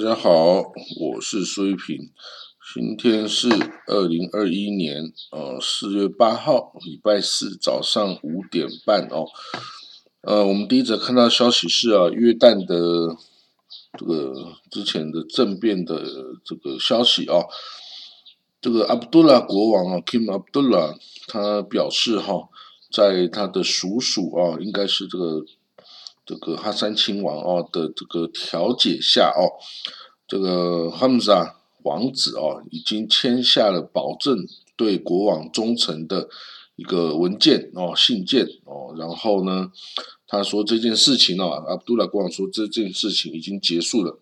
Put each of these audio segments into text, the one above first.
大家好，我是苏玉平。今天是二零二一年呃四月八号，礼拜四早上五点半哦。呃，我们第一则看到消息是啊，约旦的这个之前的政变的这个消息啊，这个阿卜杜拉国王啊，Kim Abdullah，他表示哈，在他的叔叔啊，应该是这个。这个哈山亲王哦的这个调解下哦，这个哈姆萨王子哦已经签下了保证对国王忠诚的一个文件哦信件哦，然后呢，他说这件事情哦，阿卜杜拉国王说这件事情已经结束了。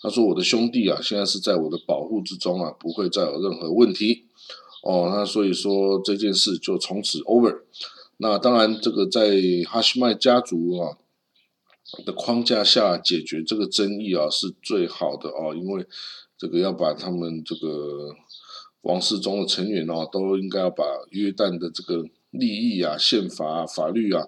他说我的兄弟啊，现在是在我的保护之中啊，不会再有任何问题哦。那所以说这件事就从此 over。那当然，这个在哈希迈家族啊。的框架下解决这个争议啊，是最好的哦，因为这个要把他们这个王室中的成员哦，都应该要把约旦的这个利益啊、宪法啊、法律啊，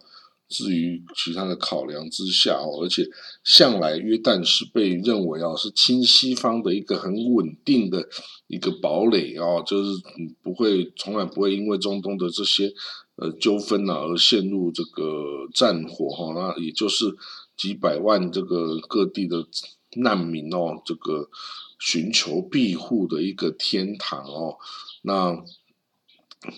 置于其他的考量之下哦，而且向来约旦是被认为啊是亲西方的一个很稳定的一个堡垒啊，就是不会从来不会因为中东的这些呃纠纷啊而陷入这个战火哈，那也就是。几百万这个各地的难民哦，这个寻求庇护的一个天堂哦。那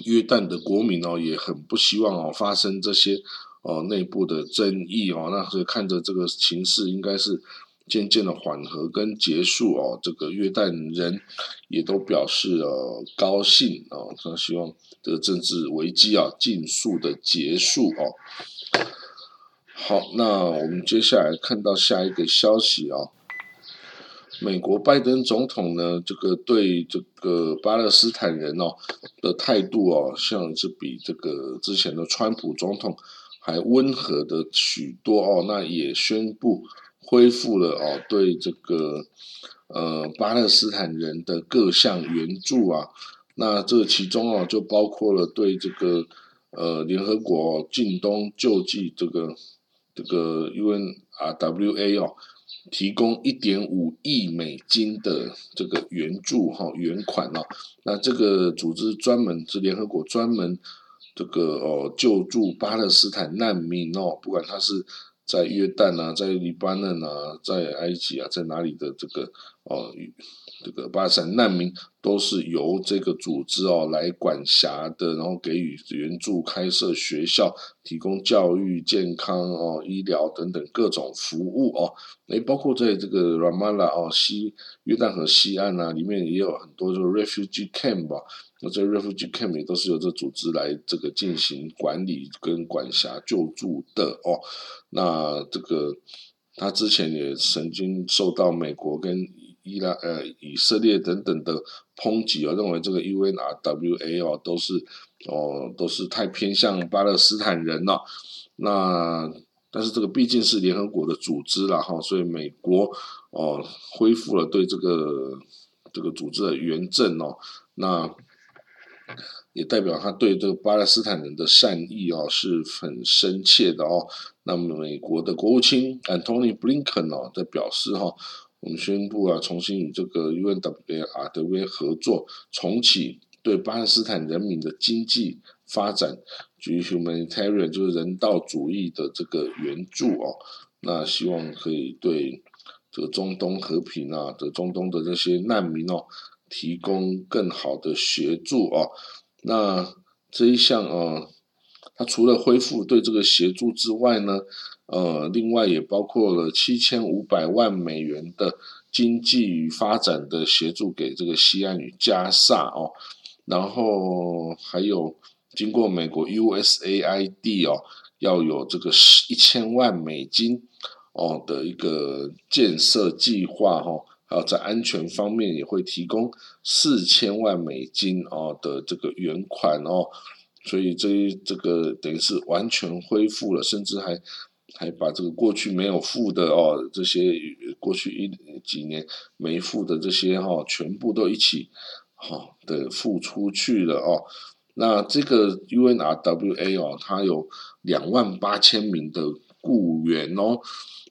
约旦的国民哦也很不希望哦发生这些哦内部的争议哦。那所以看着这个情势应该是渐渐的缓和跟结束哦。这个约旦人也都表示呃高兴哦，他希望这个政治危机啊尽速的结束哦。好，那我们接下来看到下一个消息啊，美国拜登总统呢，这个对这个巴勒斯坦人哦的态度哦，像是比这个之前的川普总统还温和的许多哦，那也宣布恢复了哦对这个呃巴勒斯坦人的各项援助啊，那这其中哦就包括了对这个呃联合国近东救济这个。这个 UNRWA 哦，提供一点五亿美金的这个援助哈援款哦，那这个组织专门是联合国专门这个哦救助巴勒斯坦难民哦，不管他是在约旦啊，在黎巴嫩啊，在埃及啊，在哪里的这个哦。这个巴山难民都是由这个组织哦来管辖的，然后给予援助、开设学校、提供教育、健康哦、医疗等等各种服务哦。诶，包括在这个 Ramallah 哦西约旦河西岸啊，里面也有很多这个 refugee camp 吧。那这 refugee camp 也都是由这组织来这个进行管理跟管辖救助的哦。那这个他之前也曾经受到美国跟伊拉呃以色列等等的抨击啊，认为这个 UNRWA 哦都是哦都是太偏向巴勒斯坦人了。那但是这个毕竟是联合国的组织了哈，所以美国哦恢复了对这个这个组织的援赠哦，那也代表他对这个巴勒斯坦人的善意哦是很深切的哦。那么美国的国务卿 Antony Blinken 哦在表示哈。我们宣布啊，重新与这个 UNWRW 合作，重启对巴勒斯坦人民的经济发展，举 humanitarian 就是人道主义的这个援助哦。那希望可以对这个中东和平啊的中东的这些难民哦，提供更好的协助哦。那这一项啊，它除了恢复对这个协助之外呢？呃，另外也包括了七千五百万美元的经济与发展的协助给这个西安与加萨哦，然后还有经过美国 USAID 哦，要有这个一千万美金哦的一个建设计划哈，还有在安全方面也会提供四千万美金哦的这个原款哦，所以这这个等于是完全恢复了，甚至还。还把这个过去没有付的哦，这些过去一几年没付的这些哈，全部都一起哈的付出去了哦。那这个 UNRWA 哦，它有两万八千名的雇员哦。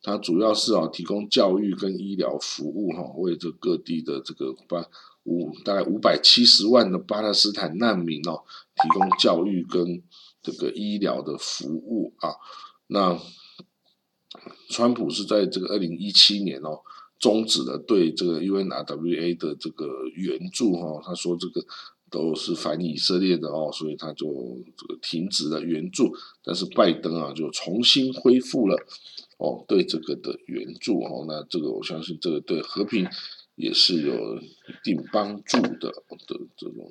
它主要是啊提供教育跟医疗服务哈，为这各地的这个巴五大概五百七十万的巴勒斯坦难民哦，提供教育跟这个医疗的服务啊。那川普是在这个二零一七年哦，终止了对这个 UNRWA 的这个援助哈，他说这个都是反以色列的哦，所以他就这个停止了援助。但是拜登啊，就重新恢复了。哦，对这个的援助哦，那这个我相信这个对和平也是有一定帮助的的这种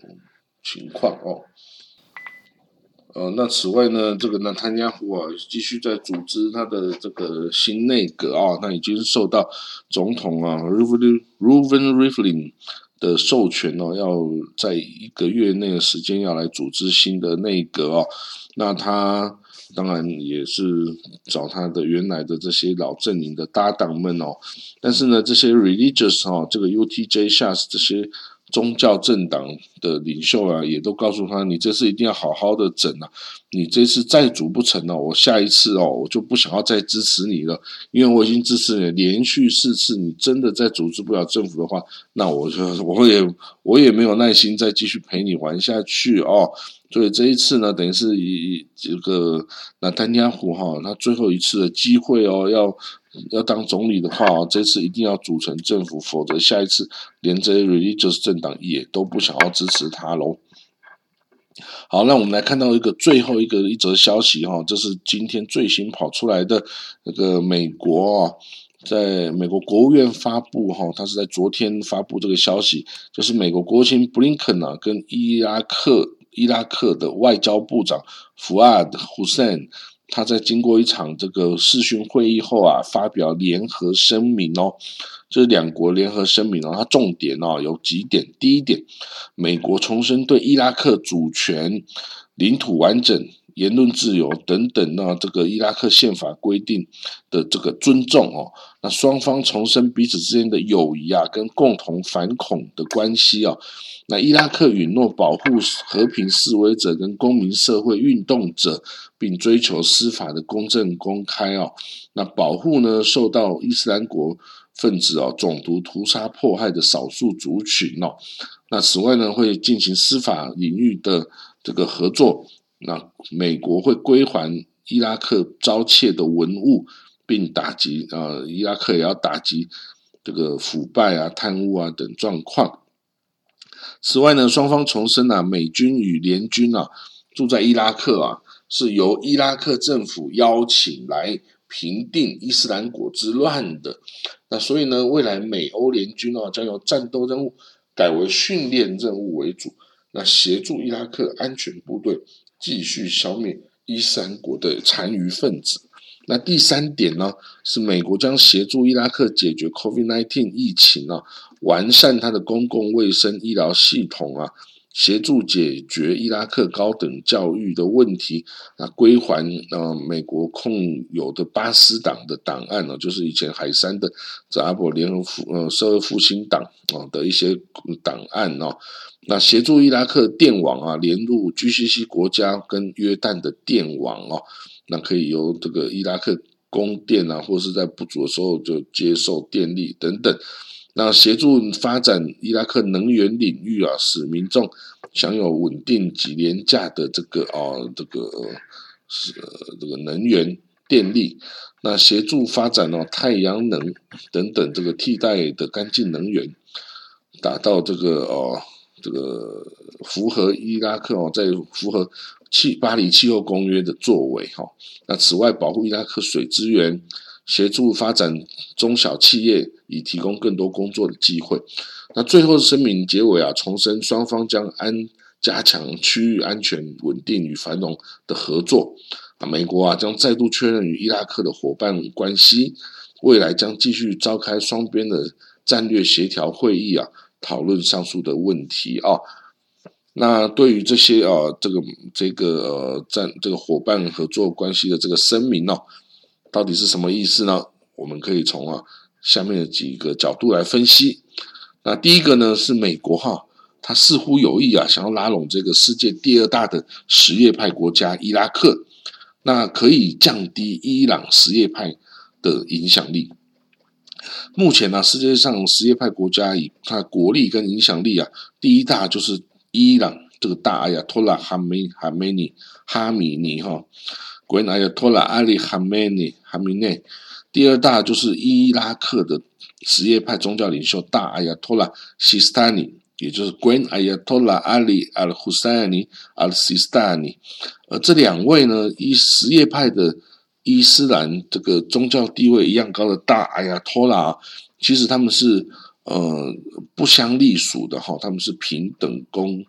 情况哦。呃，那此外呢，这个纳坦亚胡啊，继续在组织他的这个新内阁啊，那已经受到总统啊 r u v e n Ruven Rivlin 的授权哦，要在一个月内的时间要来组织新的内阁哦，那他。当然也是找他的原来的这些老阵营的搭档们哦，但是呢，这些 religious 啊，这个 UTJ 下这些宗教政党的领袖啊，也都告诉他，你这次一定要好好的整啊，你这次再组不成呢，我下一次哦，我就不想要再支持你了，因为我已经支持你连续四次，你真的再组织不了政府的话，那我就我也我也没有耐心再继续陪你玩下去哦。所以这一次呢，等于是以这个那丹尼亚胡哈，他最后一次的机会哦，要要当总理的话哦，这次一定要组成政府，否则下一次连这 religious 政党也都不想要支持他喽。好，那我们来看到一个最后一个一则消息哈，这是今天最新跑出来的那个美国啊，在美国国务院发布哈，他是在昨天发布这个消息，就是美国国务卿布林肯啊跟伊拉克。伊拉克的外交部长福阿德·胡塞恩，他在经过一场这个视讯会议后啊，发表联合声明哦，这两国联合声明哦，它重点哦有几点，第一点，美国重申对伊拉克主权、领土完整。言论自由等等，那这个伊拉克宪法规定的这个尊重哦，那双方重申彼此之间的友谊啊，跟共同反恐的关系啊。那伊拉克允诺保护和平示威者跟公民社会运动者，并追求司法的公正公开哦。那保护呢，受到伊斯兰国分子哦种族屠杀迫害的少数族群哦。那此外呢，会进行司法领域的这个合作。那美国会归还伊拉克遭窃的文物，并打击啊，伊拉克也要打击这个腐败啊、贪污啊等状况。此外呢，双方重申啊，美军与联军啊住在伊拉克啊，是由伊拉克政府邀请来平定伊斯兰国之乱的。那所以呢，未来美欧联军啊将由战斗任务改为训练任务为主，那协助伊拉克安全部队。继续消灭伊斯兰国的残余分子。那第三点呢，是美国将协助伊拉克解决 COVID-19 疫情啊，完善它的公共卫生医疗系统啊。协助解决伊拉克高等教育的问题，啊，归还呃美国控有的巴斯党的档案呢，就是以前海山的这阿伯联合复呃社会复兴党啊的一些档案哦，那协助伊拉克电网啊连入 GCC 国家跟约旦的电网哦，那可以由这个伊拉克供电啊，或是在不足的时候就接受电力等等。那协助发展伊拉克能源领域啊，使民众享有稳定及廉价的这个啊这个是这个能源电力。那协助发展哦太阳能等等这个替代的干净能源，达到这个哦这个符合伊拉克哦在符合气巴黎气候公约的作为哈。那此外，保护伊拉克水资源。协助发展中小企业，以提供更多工作的机会。那最后声明结尾啊，重申双方将安加强区域安全、稳定与繁荣的合作。啊，美国啊将再度确认与伊拉克的伙伴关系，未来将继续召开双边的战略协调会议啊，讨论上述的问题啊。那对于这些啊，这个这个呃战这个伙伴合作关系的这个声明呢？到底是什么意思呢？我们可以从啊下面的几个角度来分析。那第一个呢是美国哈，他似乎有意啊想要拉拢这个世界第二大的什叶派国家伊拉克。那可以降低伊朗什叶派的影响力。目前呢，世界上什叶派国家以它国力跟影响力啊，第一大就是伊朗这个大阿亚托拉哈梅哈梅尼哈米尼哈，国人阿亚托拉阿里哈梅尼哈米内，第二大就是伊拉克的什叶派宗教领袖大阿亚托拉西斯坦尼，也就是 Grand Ayatollah Ali al Husseini al Sistani，而这两位呢，以什叶派的。伊斯兰这个宗教地位一样高的大阿亚托拉，其实他们是呃不相隶属的哈，他们是平等公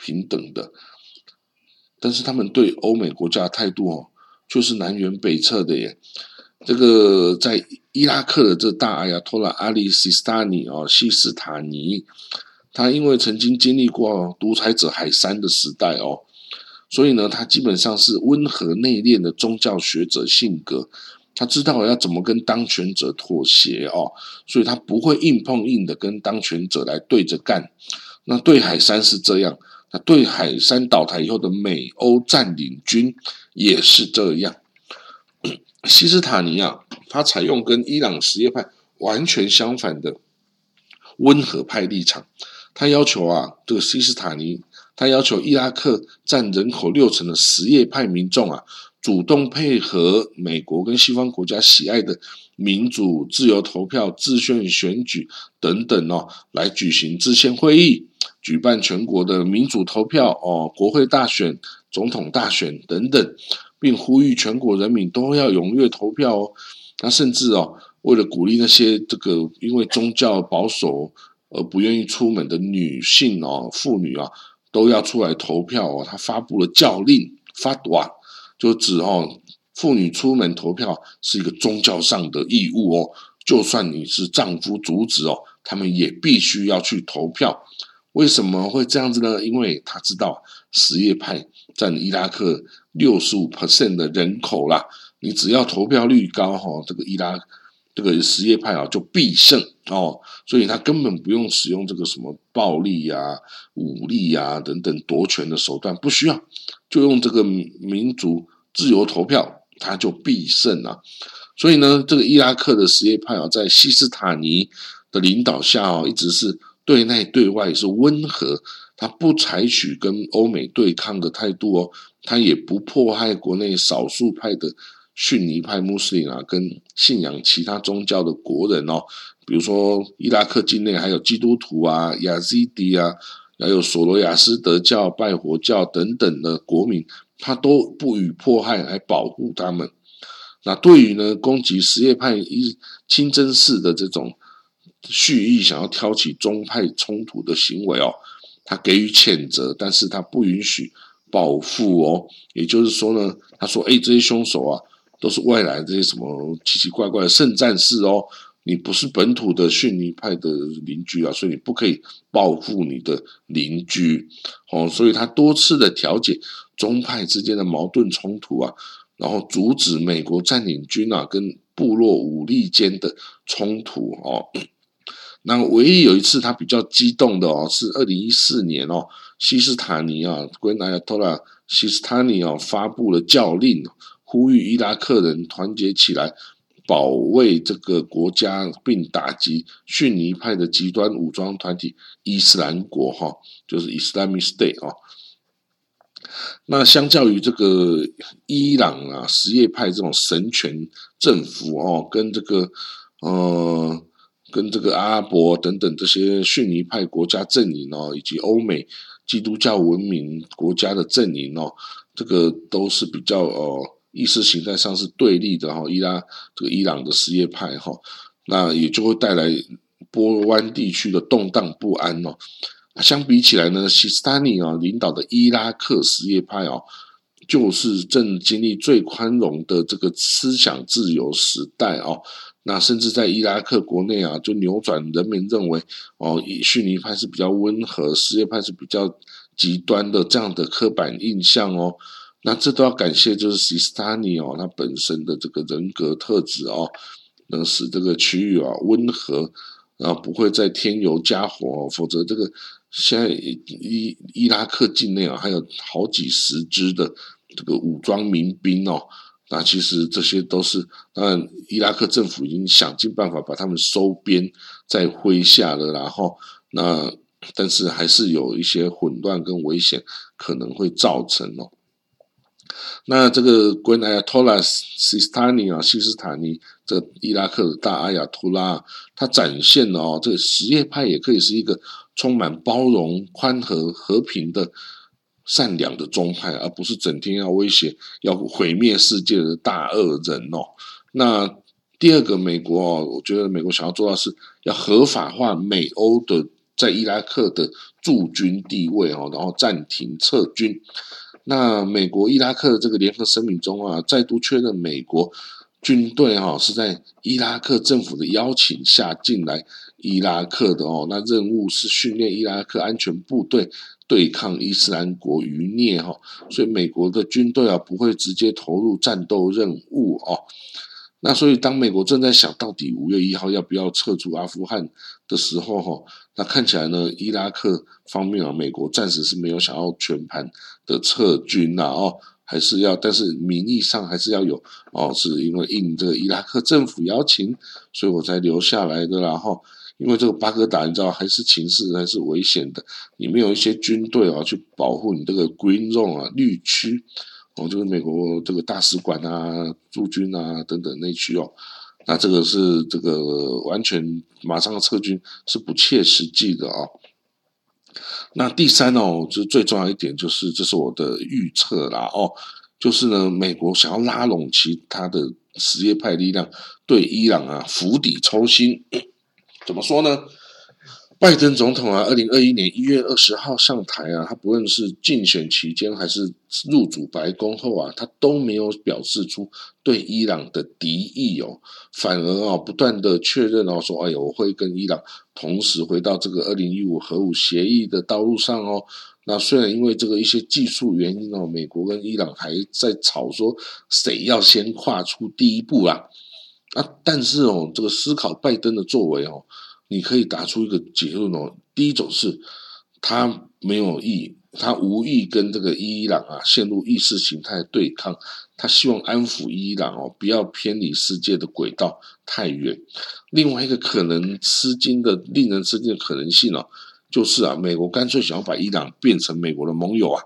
平等的，但是他们对欧美国家态度哦，却是南辕北辙的耶。这个在伊拉克的这大阿亚托拉阿里西斯塔尼哦，西斯塔尼，他因为曾经经历过独裁者海山的时代哦。所以呢，他基本上是温和内敛的宗教学者性格，他知道要怎么跟当权者妥协哦，所以他不会硬碰硬的跟当权者来对着干。那对海山是这样，那对海山倒台以后的美欧占领军也是这样。西斯塔尼啊，他采用跟伊朗什叶派完全相反的温和派立场，他要求啊，这个西斯塔尼。他要求伊拉克占人口六成的什叶派民众啊，主动配合美国跟西方国家喜爱的民主、自由投票、自选选举等等哦，来举行制宪会议，举办全国的民主投票哦，国会大选、总统大选等等，并呼吁全国人民都要踊跃投票哦。那甚至哦，为了鼓励那些这个因为宗教保守而不愿意出门的女性哦、妇女啊。都要出来投票哦！他发布了教令，发短就指哦，妇女出门投票是一个宗教上的义务哦。就算你是丈夫阻止哦，他们也必须要去投票。为什么会这样子呢？因为他知道什叶派占伊拉克六十五 percent 的人口啦，你只要投票率高哈，这个伊拉这个什叶派啊就必胜哦。所以他根本不用使用这个什么暴力呀、武力呀等等夺权的手段，不需要，就用这个民族自由投票，他就必胜啊！所以呢，这个伊拉克的什叶派啊，在西斯塔尼的领导下啊，一直是对内对外是温和，他不采取跟欧美对抗的态度哦，他也不迫害国内少数派的逊尼派穆斯林啊，跟信仰其他宗教的国人哦。比如说，伊拉克境内还有基督徒啊、亚西迪啊，还有索罗亚斯德教、拜火教等等的国民，他都不予迫害，还保护他们。那对于呢攻击什叶派一清真寺的这种蓄意想要挑起宗派冲突的行为哦，他给予谴责，但是他不允许报复哦。也就是说呢，他说：“哎，这些凶手啊，都是外来这些什么奇奇怪怪的圣战士哦。”你不是本土的逊尼派的邻居啊，所以你不可以报复你的邻居，哦，所以他多次的调解宗派之间的矛盾冲突啊，然后阻止美国占领军啊跟部落武力间的冲突哦。那唯一有一次他比较激动的哦，是二零一四年哦，西斯塔尼啊，归纳亚托拉西斯塔尼啊发布了教令，呼吁伊拉克人团结起来。保卫这个国家，并打击逊尼派的极端武装团体伊斯兰国，哈，就是 Islamic State 啊。那相较于这个伊朗啊什叶派这种神权政府哦，跟这个呃，跟这个阿拉伯等等这些逊尼派国家阵营哦，以及欧美基督教文明国家的阵营哦，这个都是比较呃。意识形态上是对立的哈，伊拉这个伊朗的什叶派哈，那也就会带来波湾地区的动荡不安哦。相比起来呢，西斯坦尼啊领导的伊拉克什叶派哦，就是正经历最宽容的这个思想自由时代哦。那甚至在伊拉克国内啊，就扭转人民认为哦，以逊尼派是比较温和，什叶派是比较极端的这样的刻板印象哦。那这都要感谢，就是西斯塔尼哦，他本身的这个人格特质哦，能使这个区域啊温和，然后不会再添油加火，否则这个现在伊伊拉克境内啊还有好几十支的这个武装民兵哦。那其实这些都是，当然伊拉克政府已经想尽办法把他们收编在麾下了，然后那但是还是有一些混乱跟危险可能会造成哦。那这个 Grand Ayatollah Sistani 啊，西斯坦尼，这伊拉克的大阿亚图拉，他展现了哦，这个什叶派也可以是一个充满包容、宽和、和平的。善良的宗派，而不是整天要威胁、要毁灭世界的大恶人哦。那第二个，美国哦，我觉得美国想要做到是要合法化美欧的在伊拉克的驻军地位哦，然后暂停撤军。那美国伊拉克的这个联合声明中啊，再度确认美国军队哈是在伊拉克政府的邀请下进来伊拉克的哦。那任务是训练伊拉克安全部队。对抗伊斯兰国余孽哈，所以美国的军队啊不会直接投入战斗任务哦。那所以当美国正在想到底五月一号要不要撤出阿富汗的时候哈，那看起来呢，伊拉克方面啊，美国暂时是没有想要全盘的撤军呐哦，还是要，但是名义上还是要有哦，是因为应这个伊拉克政府邀请，所以我才留下来的然后。因为这个巴格达，你知道还是情势还是危险的，你没有一些军队啊，去保护你这个 Green Zone 啊绿区，哦，就是美国这个大使馆啊、驻军啊等等内区哦，那这个是这个完全马上撤军是不切实际的啊。那第三哦，就最重要一点，就是这是我的预测啦哦，就是呢，美国想要拉拢其他的实业派力量，对伊朗啊釜底抽薪。怎么说呢？拜登总统啊，二零二一年一月二十号上台啊，他不论是竞选期间还是入主白宫后啊，他都没有表示出对伊朗的敌意哦，反而啊，不断的确认哦，说哎呀，我会跟伊朗同时回到这个二零一五核武协议的道路上哦。那虽然因为这个一些技术原因哦，美国跟伊朗还在吵说谁要先跨出第一步啊。啊，但是哦，这个思考拜登的作为哦，你可以打出一个结论哦。第一种是，他没有意，他无意跟这个伊朗啊陷入意识形态对抗，他希望安抚伊朗哦，不要偏离世界的轨道太远。另外一个可能吃惊的、令人吃惊的可能性哦，就是啊，美国干脆想要把伊朗变成美国的盟友啊。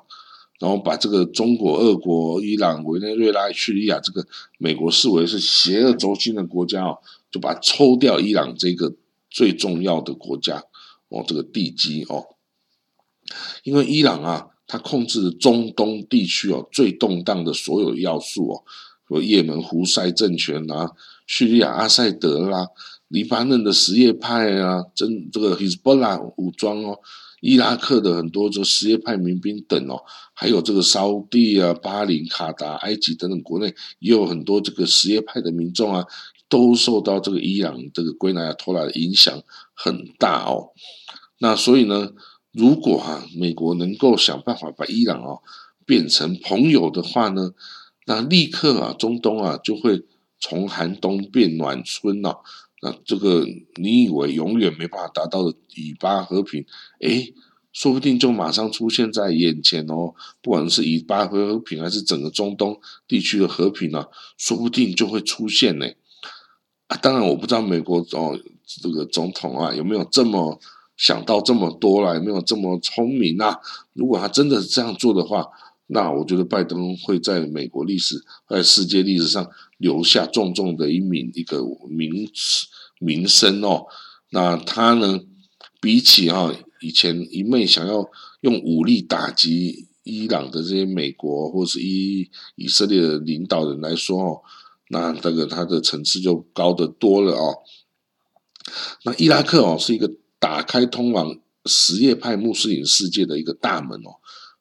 然后把这个中国、俄国、伊朗、委内瑞拉、叙利亚这个美国视为是邪恶轴心的国家哦，就把它抽掉伊朗这个最重要的国家哦，这个地基哦，因为伊朗啊，它控制中东地区哦最动荡的所有要素哦，说也门胡塞政权啊，叙利亚阿塞德啦，黎巴嫩的什叶派啊，真这个 Hezbollah 武装哦。伊拉克的很多这个什叶派民兵等哦，还有这个沙地啊、巴林、卡达、埃及等等，国内也有很多这个什叶派的民众啊，都受到这个伊朗这个圭纳托拉的影响很大哦。那所以呢，如果哈美国能够想办法把伊朗啊变成朋友的话呢，那立刻啊中东啊就会从寒冬变暖春了。那这个你以为永远没办法达到的以巴和平，诶，说不定就马上出现在眼前哦。不管是以巴和平，还是整个中东地区的和平啊，说不定就会出现呢。啊，当然我不知道美国哦这个总统啊有没有这么想到这么多了，有没有这么聪明啊？如果他真的是这样做的话，那我觉得拜登会在美国历史、在世界历史上留下重重的一名一个名名声哦。那他呢，比起哈以前一昧想要用武力打击伊朗的这些美国或是以以色列的领导人来说哦，那这个他的层次就高得多了哦。那伊拉克哦是一个打开通往什叶派穆斯林世界的一个大门哦。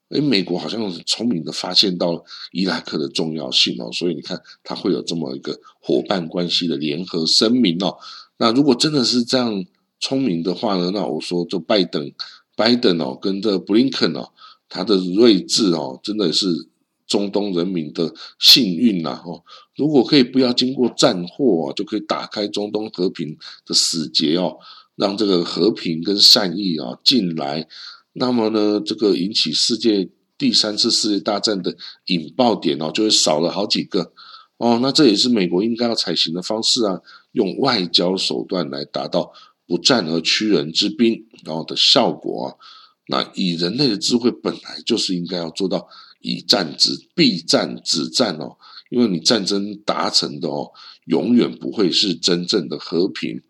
哎，美国好像很聪明的发现到伊拉克的重要性哦，所以你看，他会有这么一个伙伴关系的联合声明哦。那如果真的是这样聪明的话呢，那我说就拜登，拜登哦，跟这布林肯哦，他的睿智哦，真的是中东人民的幸运呐哦。如果可以不要经过战祸，就可以打开中东和平的死结哦，让这个和平跟善意啊进来。那么呢，这个引起世界第三次世界大战的引爆点哦，就会少了好几个哦。那这也是美国应该要采行的方式啊，用外交手段来达到不战而屈人之兵然后的效果啊。那以人类的智慧，本来就是应该要做到以战止必战止战哦，因为你战争达成的哦，永远不会是真正的和平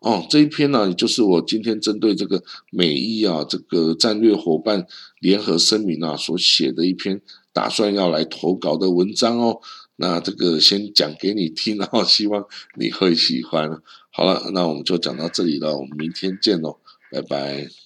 哦。这一篇呢，就是我今天针对这个美伊啊这个战略伙伴联合声明啊所写的一篇，打算要来投稿的文章哦。那这个先讲给你听，然 后希望你会喜欢。好了，那我们就讲到这里了，我们明天见喽，拜拜。